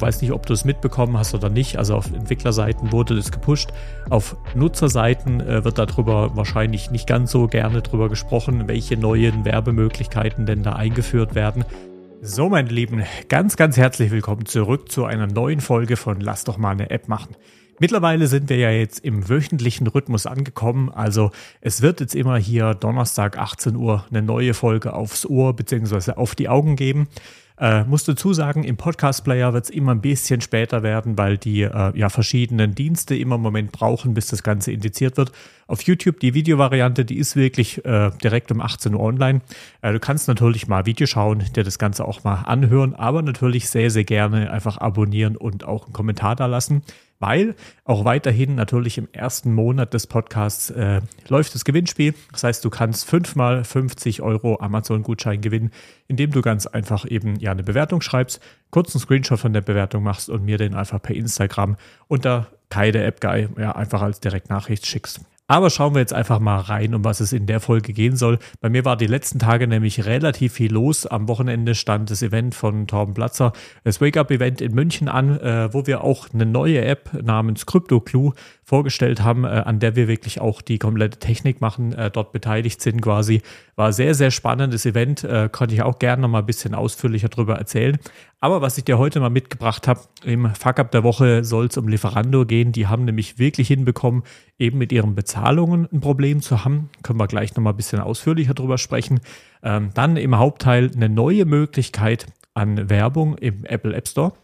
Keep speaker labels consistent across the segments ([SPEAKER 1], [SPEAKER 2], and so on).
[SPEAKER 1] weiß nicht, ob du es mitbekommen hast oder nicht. Also auf Entwicklerseiten wurde das gepusht. Auf Nutzerseiten äh, wird darüber wahrscheinlich nicht ganz so gerne drüber gesprochen, welche neuen Werbemöglichkeiten denn da eingeführt werden. So, meine Lieben, ganz, ganz herzlich willkommen zurück zu einer neuen Folge von Lass doch mal eine App machen. Mittlerweile sind wir ja jetzt im wöchentlichen Rhythmus angekommen. Also es wird jetzt immer hier Donnerstag 18 Uhr eine neue Folge aufs Ohr bzw. auf die Augen geben. Äh, muss dazu sagen, im Podcast-Player wird es immer ein bisschen später werden, weil die äh, ja verschiedenen Dienste immer einen Moment brauchen, bis das Ganze indiziert wird. Auf YouTube die Videovariante, die ist wirklich äh, direkt um 18 Uhr online. Äh, du kannst natürlich mal Video schauen, dir das Ganze auch mal anhören, aber natürlich sehr, sehr gerne einfach abonnieren und auch einen Kommentar da lassen weil auch weiterhin natürlich im ersten Monat des Podcasts äh, läuft das Gewinnspiel. Das heißt, du kannst fünfmal 50 Euro Amazon-Gutschein gewinnen, indem du ganz einfach eben ja eine Bewertung schreibst, kurzen Screenshot von der Bewertung machst und mir den einfach per Instagram unter Kaide App Guy ja, einfach als Direktnachricht schickst. Aber schauen wir jetzt einfach mal rein, um was es in der Folge gehen soll. Bei mir war die letzten Tage nämlich relativ viel los. Am Wochenende stand das Event von Torben Platzer, das Wake-Up-Event in München an, äh, wo wir auch eine neue App namens CryptoClue vorgestellt haben, äh, an der wir wirklich auch die komplette Technik machen, äh, dort beteiligt sind quasi. War sehr, sehr spannendes Event, äh, konnte ich auch gerne noch mal ein bisschen ausführlicher darüber erzählen. Aber was ich dir heute mal mitgebracht habe, im Fuck-Up der Woche soll es um Lieferando gehen. Die haben nämlich wirklich hinbekommen, eben mit ihren Bezahlungen ein Problem zu haben. Können wir gleich noch mal ein bisschen ausführlicher drüber sprechen. Ähm, dann im Hauptteil eine neue Möglichkeit an Werbung im Apple App Store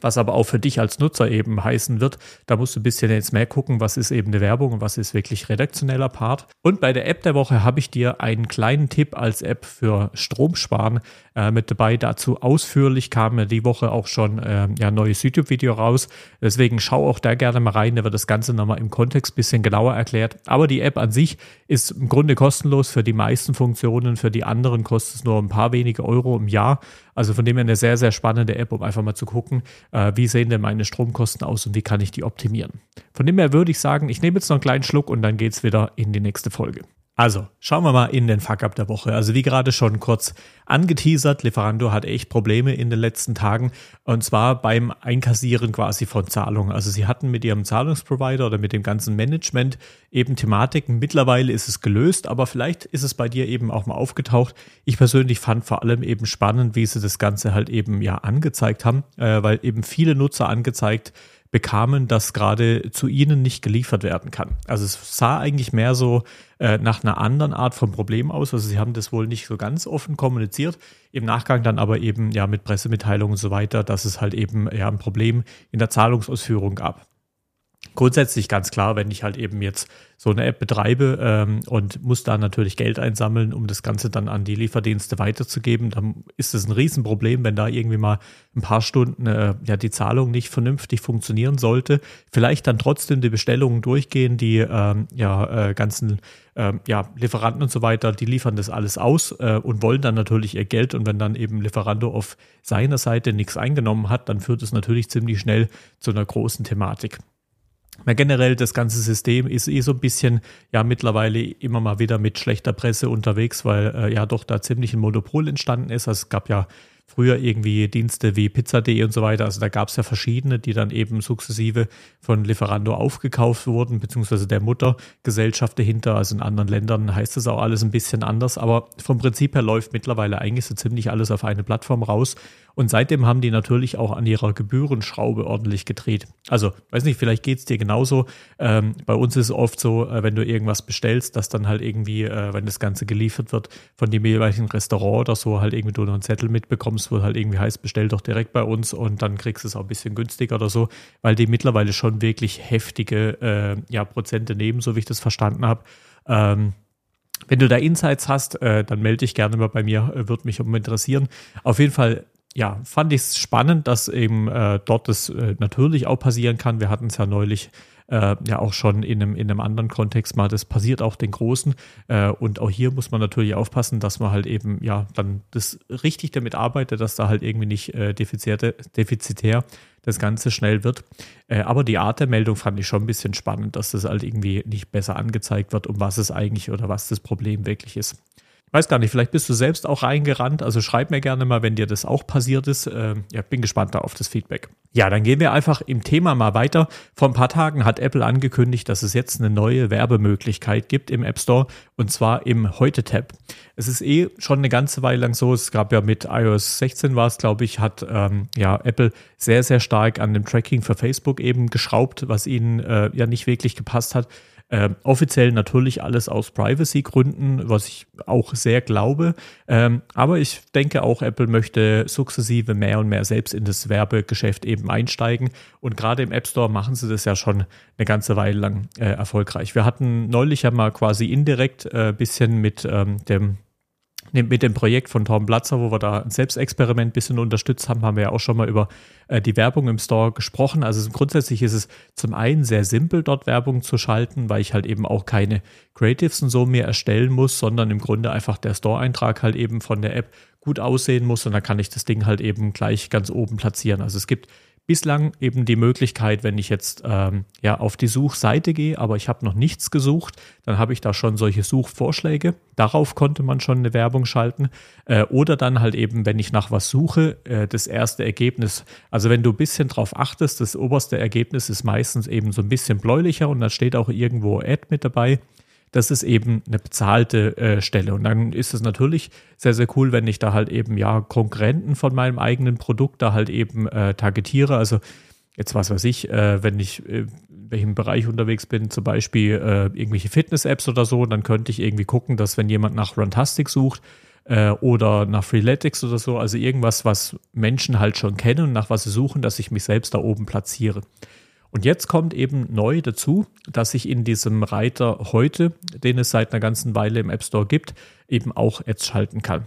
[SPEAKER 1] was aber auch für dich als Nutzer eben heißen wird, da musst du ein bisschen jetzt mehr gucken, was ist eben eine Werbung und was ist wirklich redaktioneller Part. Und bei der App der Woche habe ich dir einen kleinen Tipp als App für Stromsparen äh, mit dabei. Dazu ausführlich kam ja die Woche auch schon äh, ja, ein neues YouTube-Video raus. Deswegen schau auch da gerne mal rein, da wird das Ganze nochmal im Kontext ein bisschen genauer erklärt. Aber die App an sich ist im Grunde kostenlos für die meisten Funktionen. Für die anderen kostet es nur ein paar wenige Euro im Jahr. Also von dem her eine sehr, sehr spannende App, um einfach mal zu gucken, äh, wie sehen denn meine Stromkosten aus und wie kann ich die optimieren. Von dem her würde ich sagen, ich nehme jetzt noch einen kleinen Schluck und dann geht es wieder in die nächste Folge. Also, schauen wir mal in den Fuck-Up der Woche. Also, wie gerade schon kurz angeteasert, Lieferando hat echt Probleme in den letzten Tagen und zwar beim Einkassieren quasi von Zahlungen. Also, sie hatten mit ihrem Zahlungsprovider oder mit dem ganzen Management eben Thematiken. Mittlerweile ist es gelöst, aber vielleicht ist es bei dir eben auch mal aufgetaucht. Ich persönlich fand vor allem eben spannend, wie sie das Ganze halt eben ja angezeigt haben, äh, weil eben viele Nutzer angezeigt bekamen, dass gerade zu ihnen nicht geliefert werden kann. Also es sah eigentlich mehr so äh, nach einer anderen Art von Problem aus. Also sie haben das wohl nicht so ganz offen kommuniziert. Im Nachgang dann aber eben ja mit Pressemitteilungen und so weiter, dass es halt eben ja ein Problem in der Zahlungsausführung gab. Grundsätzlich ganz klar, wenn ich halt eben jetzt so eine App betreibe ähm, und muss da natürlich Geld einsammeln, um das Ganze dann an die Lieferdienste weiterzugeben, dann ist es ein Riesenproblem, wenn da irgendwie mal ein paar Stunden äh, ja die Zahlung nicht vernünftig funktionieren sollte. Vielleicht dann trotzdem die Bestellungen durchgehen, die ähm, ja äh, ganzen ähm, ja, Lieferanten und so weiter, die liefern das alles aus äh, und wollen dann natürlich ihr Geld. Und wenn dann eben Lieferando auf seiner Seite nichts eingenommen hat, dann führt es natürlich ziemlich schnell zu einer großen Thematik. Ja, generell das ganze System ist eh so ein bisschen ja mittlerweile immer mal wieder mit schlechter Presse unterwegs, weil äh, ja doch da ziemlich ein Monopol entstanden ist. Also es gab ja früher irgendwie Dienste wie Pizza.de und so weiter. Also da gab es ja verschiedene, die dann eben sukzessive von Lieferando aufgekauft wurden, beziehungsweise der Muttergesellschaft dahinter. Also in anderen Ländern heißt das auch alles ein bisschen anders. Aber vom Prinzip her läuft mittlerweile eigentlich so ziemlich alles auf eine Plattform raus. Und seitdem haben die natürlich auch an ihrer Gebührenschraube ordentlich gedreht. Also, weiß nicht, vielleicht geht es dir genauso. Ähm, bei uns ist es oft so, äh, wenn du irgendwas bestellst, dass dann halt irgendwie, äh, wenn das Ganze geliefert wird von dem jeweiligen Restaurant oder so, halt irgendwie du noch einen Zettel mitbekommst, wo halt irgendwie heißt, bestell doch direkt bei uns und dann kriegst du es auch ein bisschen günstiger oder so, weil die mittlerweile schon wirklich heftige äh, ja, Prozente nehmen, so wie ich das verstanden habe. Ähm, wenn du da Insights hast, äh, dann melde dich gerne mal bei mir, äh, würde mich interessieren. Auf jeden Fall ja, fand ich es spannend, dass eben äh, dort das äh, natürlich auch passieren kann. Wir hatten es ja neulich äh, ja auch schon in einem, in einem anderen Kontext mal, das passiert auch den Großen. Äh, und auch hier muss man natürlich aufpassen, dass man halt eben ja dann das richtig damit arbeitet, dass da halt irgendwie nicht äh, defizitär das Ganze schnell wird. Äh, aber die Art der Meldung fand ich schon ein bisschen spannend, dass das halt irgendwie nicht besser angezeigt wird, um was es eigentlich oder was das Problem wirklich ist. Weiß gar nicht, vielleicht bist du selbst auch reingerannt. Also schreib mir gerne mal, wenn dir das auch passiert ist. Äh, ja, bin gespannt da auf das Feedback. Ja, dann gehen wir einfach im Thema mal weiter. Vor ein paar Tagen hat Apple angekündigt, dass es jetzt eine neue Werbemöglichkeit gibt im App Store und zwar im Heute-Tab. Es ist eh schon eine ganze Weile lang so. Es gab ja mit iOS 16 war es, glaube ich, hat ähm, ja Apple sehr, sehr stark an dem Tracking für Facebook eben geschraubt, was ihnen äh, ja nicht wirklich gepasst hat. Ähm, offiziell natürlich alles aus Privacy-Gründen, was ich auch sehr glaube. Ähm, aber ich denke auch, Apple möchte sukzessive mehr und mehr selbst in das Werbegeschäft eben einsteigen. Und gerade im App Store machen sie das ja schon eine ganze Weile lang äh, erfolgreich. Wir hatten neulich ja mal quasi indirekt ein äh, bisschen mit ähm, dem mit dem Projekt von Tom Platzer, wo wir da ein Selbstexperiment ein bisschen unterstützt haben, haben wir ja auch schon mal über äh, die Werbung im Store gesprochen. Also grundsätzlich ist es zum einen sehr simpel, dort Werbung zu schalten, weil ich halt eben auch keine Creatives und so mehr erstellen muss, sondern im Grunde einfach der Store-Eintrag halt eben von der App gut aussehen muss und dann kann ich das Ding halt eben gleich ganz oben platzieren. Also es gibt bislang eben die Möglichkeit, wenn ich jetzt ähm, ja auf die Suchseite gehe, aber ich habe noch nichts gesucht, dann habe ich da schon solche Suchvorschläge. Darauf konnte man schon eine Werbung schalten. Äh, oder dann halt eben, wenn ich nach was suche, äh, das erste Ergebnis. Also wenn du ein bisschen drauf achtest, das oberste Ergebnis ist meistens eben so ein bisschen bläulicher und da steht auch irgendwo Ad mit dabei das ist eben eine bezahlte äh, Stelle. Und dann ist es natürlich sehr, sehr cool, wenn ich da halt eben ja Konkurrenten von meinem eigenen Produkt da halt eben äh, targetiere. Also jetzt was weiß ich, äh, wenn ich äh, in welchem Bereich unterwegs bin, zum Beispiel äh, irgendwelche Fitness-Apps oder so, dann könnte ich irgendwie gucken, dass wenn jemand nach Runtastic sucht, äh, oder nach Freeletics oder so, also irgendwas, was Menschen halt schon kennen und nach was sie suchen, dass ich mich selbst da oben platziere. Und jetzt kommt eben neu dazu, dass ich in diesem Reiter heute, den es seit einer ganzen Weile im App Store gibt, eben auch Ads schalten kann.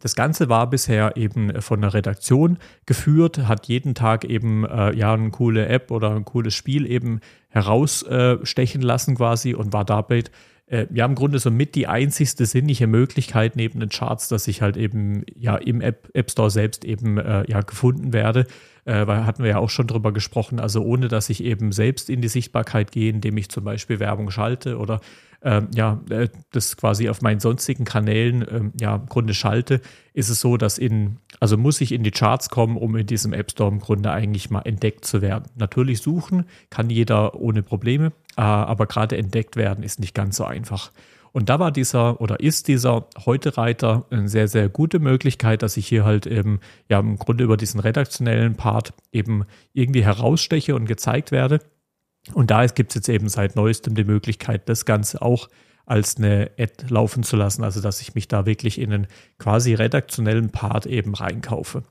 [SPEAKER 1] Das Ganze war bisher eben von der Redaktion geführt, hat jeden Tag eben äh, ja eine coole App oder ein cooles Spiel eben herausstechen äh, lassen quasi und war dabei äh, ja im Grunde so mit die einzigste sinnliche Möglichkeit neben den Charts, dass ich halt eben ja im App, App Store selbst eben äh, ja gefunden werde äh, hatten wir ja auch schon drüber gesprochen, also ohne dass ich eben selbst in die Sichtbarkeit gehe, indem ich zum Beispiel Werbung schalte oder ähm, ja, äh, das quasi auf meinen sonstigen Kanälen ähm, ja, im Grunde schalte, ist es so, dass in, also muss ich in die Charts kommen, um in diesem App Store im Grunde eigentlich mal entdeckt zu werden. Natürlich suchen kann jeder ohne Probleme, äh, aber gerade entdeckt werden ist nicht ganz so einfach. Und da war dieser oder ist dieser Heute-Reiter eine sehr, sehr gute Möglichkeit, dass ich hier halt eben ja im Grunde über diesen redaktionellen Part eben irgendwie heraussteche und gezeigt werde. Und da gibt es jetzt eben seit neuestem die Möglichkeit, das Ganze auch als eine Ad laufen zu lassen, also dass ich mich da wirklich in einen quasi redaktionellen Part eben reinkaufe.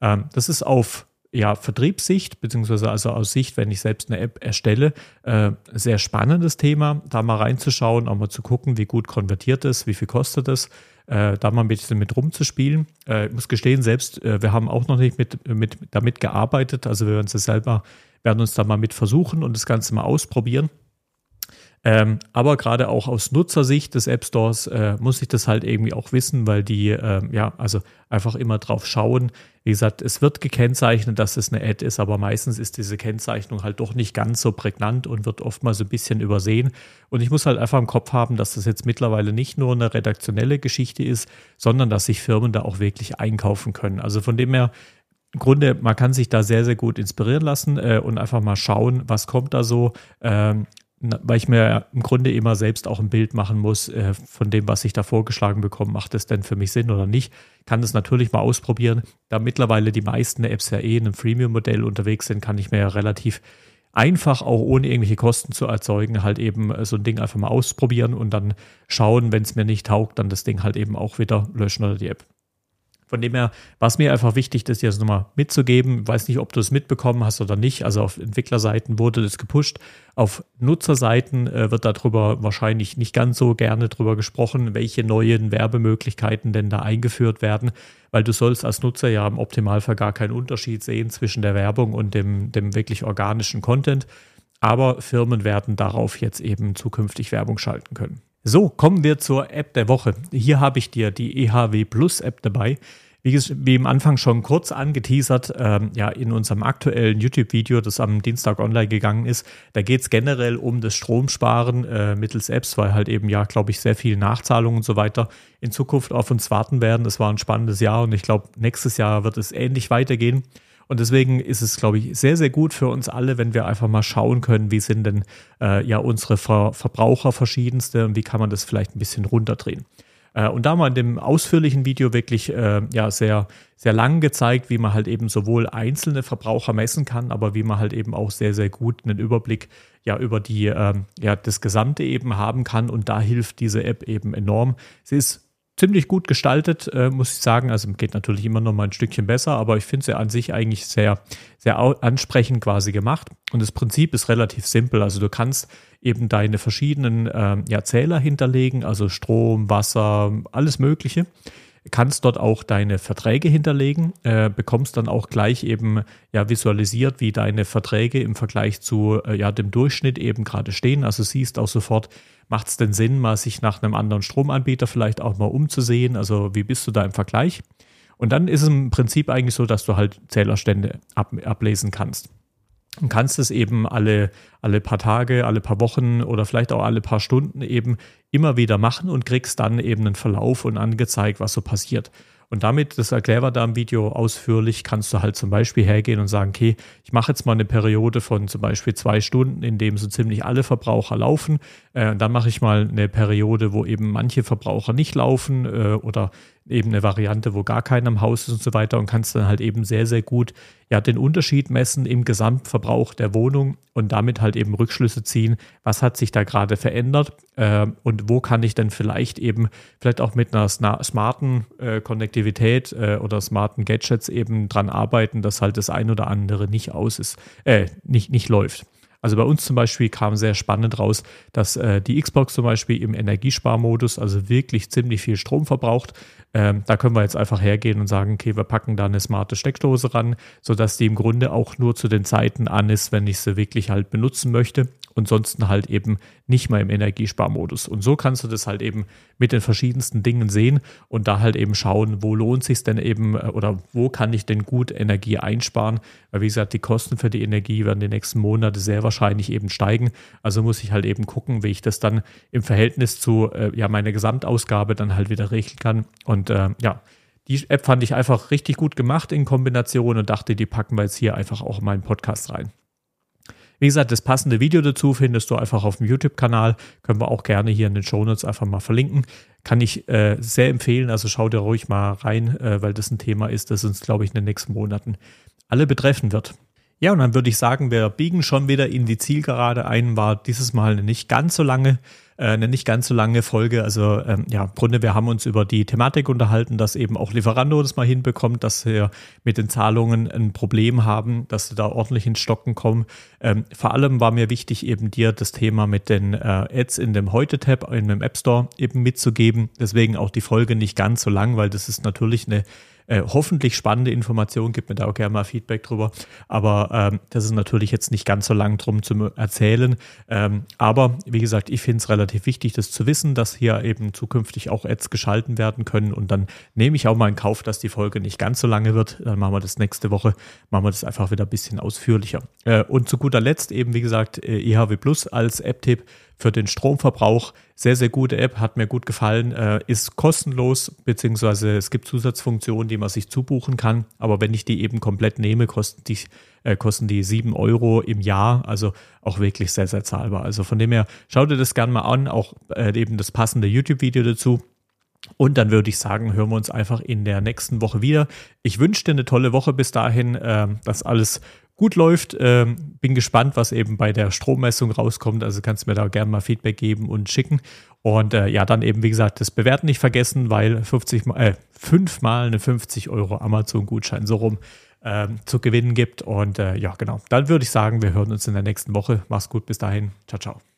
[SPEAKER 1] Ähm, das ist auf ja, Vertriebssicht, beziehungsweise also aus Sicht, wenn ich selbst eine App erstelle, äh, sehr spannendes Thema, da mal reinzuschauen, auch mal zu gucken, wie gut konvertiert es, wie viel kostet es, äh, da mal ein bisschen mit rumzuspielen. Äh, ich muss gestehen, selbst, äh, wir haben auch noch nicht mit, mit damit gearbeitet, also wir werden es selber, werden uns da mal mit versuchen und das Ganze mal ausprobieren. Ähm, aber gerade auch aus Nutzersicht des App Stores äh, muss ich das halt irgendwie auch wissen, weil die äh, ja also einfach immer drauf schauen. Wie gesagt, es wird gekennzeichnet, dass es eine Ad ist, aber meistens ist diese Kennzeichnung halt doch nicht ganz so prägnant und wird oftmals ein bisschen übersehen. Und ich muss halt einfach im Kopf haben, dass das jetzt mittlerweile nicht nur eine redaktionelle Geschichte ist, sondern dass sich Firmen da auch wirklich einkaufen können. Also von dem her im Grunde, man kann sich da sehr, sehr gut inspirieren lassen äh, und einfach mal schauen, was kommt da so. Ähm, weil ich mir im Grunde immer selbst auch ein Bild machen muss äh, von dem, was ich da vorgeschlagen bekomme. Macht das denn für mich Sinn oder nicht? Kann das natürlich mal ausprobieren. Da mittlerweile die meisten Apps ja eh in einem Freemium-Modell unterwegs sind, kann ich mir ja relativ einfach, auch ohne irgendwelche Kosten zu erzeugen, halt eben äh, so ein Ding einfach mal ausprobieren und dann schauen, wenn es mir nicht taugt, dann das Ding halt eben auch wieder löschen oder die App. Von dem her war es mir einfach wichtig, das jetzt nochmal mitzugeben. Ich weiß nicht, ob du es mitbekommen hast oder nicht. Also auf Entwicklerseiten wurde das gepusht. Auf Nutzerseiten äh, wird darüber wahrscheinlich nicht ganz so gerne drüber gesprochen, welche neuen Werbemöglichkeiten denn da eingeführt werden, weil du sollst als Nutzer ja im Optimalfall gar keinen Unterschied sehen zwischen der Werbung und dem, dem wirklich organischen Content. Aber Firmen werden darauf jetzt eben zukünftig Werbung schalten können. So, kommen wir zur App der Woche. Hier habe ich dir die EHW Plus App dabei. Wie, wie im Anfang schon kurz angeteasert, ähm, ja, in unserem aktuellen YouTube-Video, das am Dienstag online gegangen ist, da geht es generell um das Stromsparen äh, mittels Apps, weil halt eben ja, glaube ich, sehr viel Nachzahlungen und so weiter in Zukunft auf uns warten werden. Es war ein spannendes Jahr und ich glaube, nächstes Jahr wird es ähnlich weitergehen. Und deswegen ist es, glaube ich, sehr, sehr gut für uns alle, wenn wir einfach mal schauen können, wie sind denn äh, ja unsere Ver Verbraucher verschiedenste und wie kann man das vielleicht ein bisschen runterdrehen. Äh, und da mal in dem ausführlichen Video wirklich äh, ja sehr, sehr lang gezeigt, wie man halt eben sowohl einzelne Verbraucher messen kann, aber wie man halt eben auch sehr, sehr gut einen Überblick ja über die, äh, ja, das Gesamte eben haben kann. Und da hilft diese App eben enorm. Sie ist ziemlich gut gestaltet, äh, muss ich sagen. Also geht natürlich immer noch mal ein Stückchen besser, aber ich finde sie an sich eigentlich sehr, sehr ansprechend quasi gemacht. Und das Prinzip ist relativ simpel. Also du kannst eben deine verschiedenen äh, ja, Zähler hinterlegen, also Strom, Wasser, alles Mögliche. Kannst dort auch deine Verträge hinterlegen, äh, bekommst dann auch gleich eben ja visualisiert, wie deine Verträge im Vergleich zu äh, ja, dem Durchschnitt eben gerade stehen. Also siehst auch sofort, macht es denn Sinn, mal sich nach einem anderen Stromanbieter vielleicht auch mal umzusehen? Also wie bist du da im Vergleich? Und dann ist es im Prinzip eigentlich so, dass du halt Zählerstände ab, ablesen kannst. Und kannst es eben alle, alle paar Tage, alle paar Wochen oder vielleicht auch alle paar Stunden eben immer wieder machen und kriegst dann eben einen Verlauf und angezeigt, was so passiert. Und damit, das erklären wir da im Video ausführlich, kannst du halt zum Beispiel hergehen und sagen, okay, ich mache jetzt mal eine Periode von zum Beispiel zwei Stunden, in dem so ziemlich alle Verbraucher laufen. Äh, dann mache ich mal eine Periode, wo eben manche Verbraucher nicht laufen äh, oder eben eine Variante, wo gar keiner im Haus ist und so weiter und kannst dann halt eben sehr, sehr gut ja den Unterschied messen im Gesamtverbrauch der Wohnung und damit halt eben Rückschlüsse ziehen, was hat sich da gerade verändert äh, und wo kann ich denn vielleicht eben vielleicht auch mit einer smarten äh, Konnektivität äh, oder smarten Gadgets eben dran arbeiten, dass halt das ein oder andere nicht aus ist, äh, nicht, nicht läuft. Also bei uns zum Beispiel kam sehr spannend raus, dass äh, die Xbox zum Beispiel im Energiesparmodus also wirklich ziemlich viel Strom verbraucht. Ähm, da können wir jetzt einfach hergehen und sagen, okay, wir packen da eine smarte Steckdose ran, sodass die im Grunde auch nur zu den Zeiten an ist, wenn ich sie wirklich halt benutzen möchte und sonst halt eben nicht mal im Energiesparmodus. Und so kannst du das halt eben mit den verschiedensten Dingen sehen und da halt eben schauen, wo lohnt sich denn eben äh, oder wo kann ich denn gut Energie einsparen. Weil wie gesagt, die Kosten für die Energie werden die nächsten Monate sehr wahrscheinlich eben steigen. Also muss ich halt eben gucken, wie ich das dann im Verhältnis zu äh, ja meiner Gesamtausgabe dann halt wieder regeln kann. Und äh, ja, die App fand ich einfach richtig gut gemacht in Kombination und dachte, die packen wir jetzt hier einfach auch in meinen Podcast rein. Wie gesagt, das passende Video dazu findest du einfach auf dem YouTube-Kanal. Können wir auch gerne hier in den Shownotes einfach mal verlinken. Kann ich äh, sehr empfehlen. Also schau dir ruhig mal rein, äh, weil das ein Thema ist, das uns, glaube ich, in den nächsten Monaten alle betreffen wird. Ja, und dann würde ich sagen, wir biegen schon wieder in die Zielgerade ein. War dieses Mal eine nicht ganz so lange, äh, eine nicht ganz so lange Folge. Also ähm, ja, im Grunde, wir haben uns über die Thematik unterhalten, dass eben auch Lieferando das mal hinbekommt, dass wir mit den Zahlungen ein Problem haben, dass sie da ordentlich ins Stocken kommen. Ähm, vor allem war mir wichtig, eben dir das Thema mit den äh, Ads in dem Heute-Tab in dem App Store eben mitzugeben. Deswegen auch die Folge nicht ganz so lang, weil das ist natürlich eine äh, hoffentlich spannende Informationen. Gib mir da auch gerne mal Feedback drüber. Aber ähm, das ist natürlich jetzt nicht ganz so lang drum zu erzählen. Ähm, aber wie gesagt, ich finde es relativ wichtig, das zu wissen, dass hier eben zukünftig auch Ads geschalten werden können. Und dann nehme ich auch mal in Kauf, dass die Folge nicht ganz so lange wird. Dann machen wir das nächste Woche, machen wir das einfach wieder ein bisschen ausführlicher. Äh, und zu guter Letzt eben, wie gesagt, äh, EHW Plus als App-Tipp für den Stromverbrauch. Sehr, sehr gute App, hat mir gut gefallen, äh, ist kostenlos, beziehungsweise es gibt Zusatzfunktionen, die man sich zubuchen kann. Aber wenn ich die eben komplett nehme, kosten die, äh, kosten die 7 Euro im Jahr. Also auch wirklich sehr, sehr zahlbar. Also von dem her, schau dir das gerne mal an, auch äh, eben das passende YouTube-Video dazu. Und dann würde ich sagen, hören wir uns einfach in der nächsten Woche wieder. Ich wünsche dir eine tolle Woche bis dahin, äh, dass alles gut läuft. Ähm, bin gespannt, was eben bei der Strommessung rauskommt. Also kannst du mir da gerne mal Feedback geben und schicken. Und äh, ja, dann eben, wie gesagt, das Bewerten nicht vergessen, weil 50 mal, äh, fünfmal eine 50 Euro Amazon-Gutschein so rum ähm, zu gewinnen gibt. Und äh, ja, genau. Dann würde ich sagen, wir hören uns in der nächsten Woche. Mach's gut, bis dahin. Ciao, ciao.